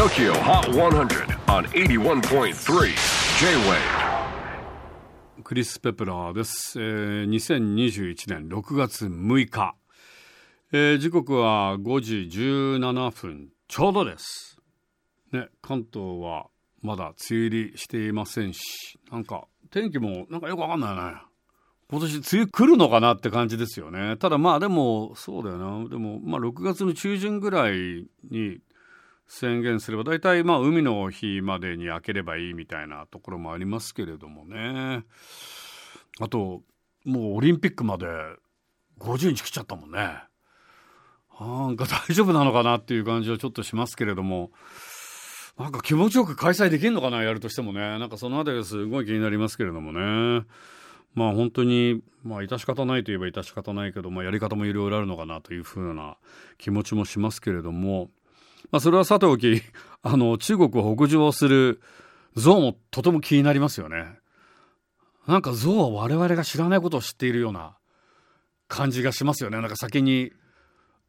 TOKYO HOT 100 on 81.3 J-WAVE. クリス・ペプラーです、えー、2021年6月6日、えー時刻は5時17分ちょうどです。ね関東はまだ梅雨入りしていませんしなんか天気もなんかよくわかんないね。今年梅雨来るのかなって感じですよね。ただまあでもそうだよな。でもまあ6月の中旬ぐらいに宣言すれば大体まあ海の日までに開ければいいみたいなところもありますけれどもね。あともうオリンピックまで50日来ちゃったもんね。なんか大丈夫なのかなっていう感じはちょっとしますけれども。なんか気持ちよく開催できるのかなやるとしてもね。なんかそのあたりがすごい気になりますけれどもね。まあ本当にまあ致し方ないといえば致し方ないけど、まあ、やり方もいろいろあるのかなというふうな気持ちもしますけれども。まあそれはさておき あの中国を北上する象もとても気になりますよね。なんか象は我々が知らないことを知っているような感じがしますよね。なんか先に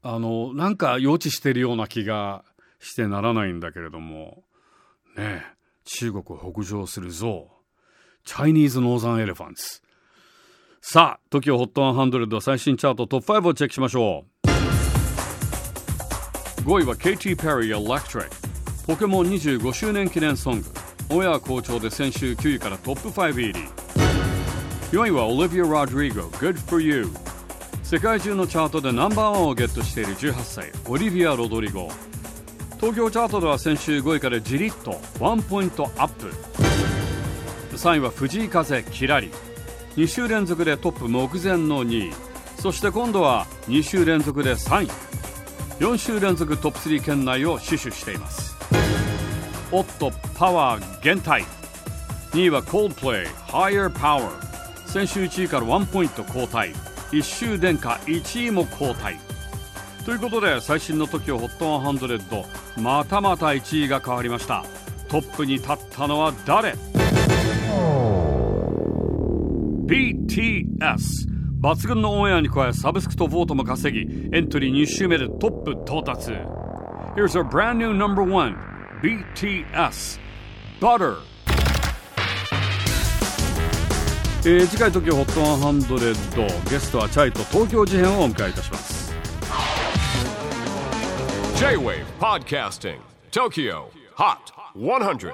あのなんか予知しているような気がしてならないんだけれどもね中国を北上する象 Chinese northern elephantsさあ TOKIOHOT100 最新チャートトップ5をチェックしましょう5位は ケイティ・ペリー Electric ポケモン25周年記念ソング。オンエア好調で先週9位からトップ5入り。4位は Olivia Rodrigo Good For You 世界中のチャートでナンバーワンをゲットしている18歳オリビア・ロドリゴ東京チャートでは先週5位からじりっとワンポイントアップ。3位は藤井風キラリ。2週連続でトップ目前の2位。そして今度は2週連続で3位。4週連続トップ3圏内を死守しています。おっとパワー減退。2位は Coldplay Higher Power 先週1位から1ポイント後退1週殿下1位も後退ということで最新の TOKIOHOT100 またまた1位が変わりました。トップに立ったのは誰？BTS 抜群のオンエアに加えサブスクとボートも稼ぎエントリー2周目でトップ到達。次回「TOKIOHOT100 ゲストはチャイと東京事変をお迎えいたします。J-WAVE PODCASTING TOKYO HOT 100